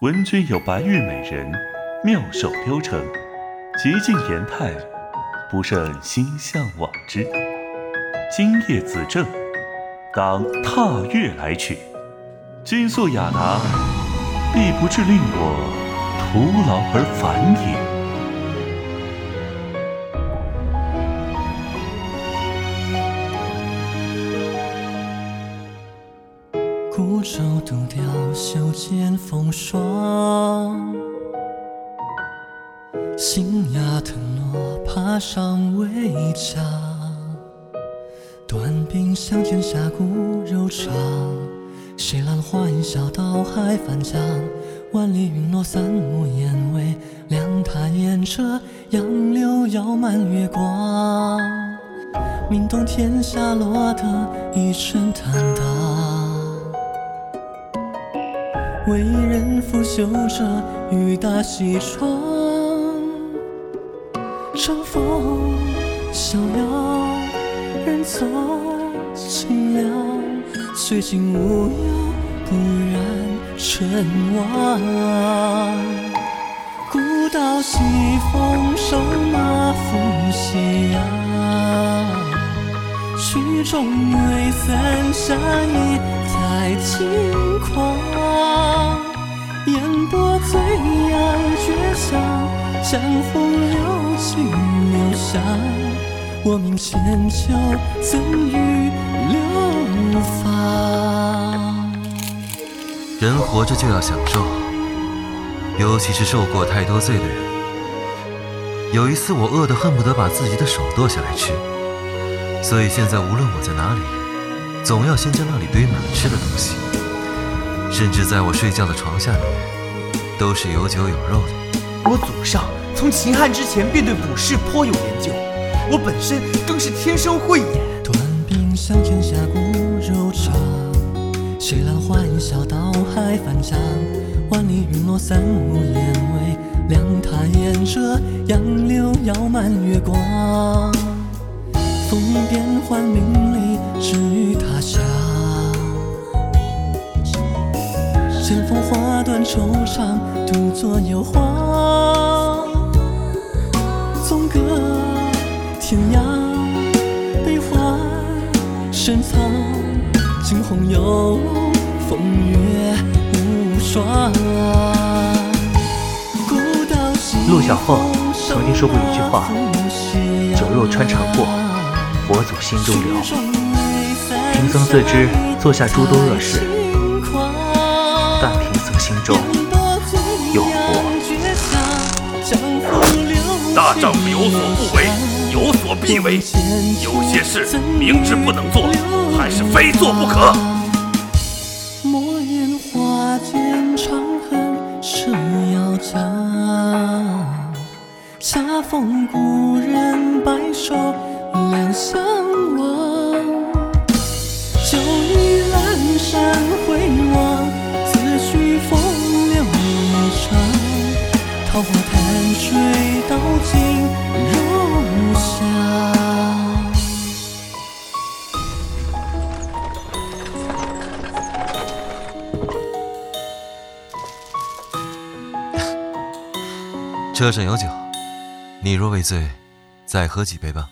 闻君有白玉美人，妙手雕成，极尽颜态，不胜心向往之。今夜子正，当踏月来取。君素雅达，必不至令我徒劳而返也。舟独钓袖间风霜，新芽藤萝爬上围墙。短兵相见下骨柔肠，谁揽花烟小岛海翻江？万里云落三五烟微凉，他沿着杨柳摇满月光，名动天下落得一身坦荡。为人拂袖着雨打西窗，乘风逍遥，人走清凉，虽尽无忧，不染尘妄。古道西风瘦马负夕阳，曲终未散下一爱轻狂。烟波醉阳绝响，江湖流尽流香。我命千秋怎与流芳？人活着就要享受，尤其是受过太多罪的人。有一次我饿得恨不得把自己的手剁下来吃，所以现在无论我在哪里，总要先将那里堆满了吃的东西。甚至在我睡觉的床下面，都是有酒有肉的。我祖上从秦汉之前便对卜筮颇有研究，我本身更是天生慧眼。断兵相见下骨柔肠，谁揽花烟小岛海翻江？万里云落三五烟微凉，他沿着杨柳摇满月光。风变幻名利，只与他乡。剑锋花断愁肠，独坐幽篁。纵隔天涯，悲欢深藏。惊鸿有风月无双。陆小凤曾经说过一句话：“酒肉穿肠过，佛祖心中留。”贫僧自知做下诸多恶事。但贫僧心中有佛。大丈夫有所不为，有所必为。有些事明知不能做，还是非做不可。莫言花间长恨蛇咬江，恰逢故人白首两相望。酒意阑珊回望。此去风流一场桃花潭水倒尽如香。车上有酒，你若未醉，再喝几杯吧。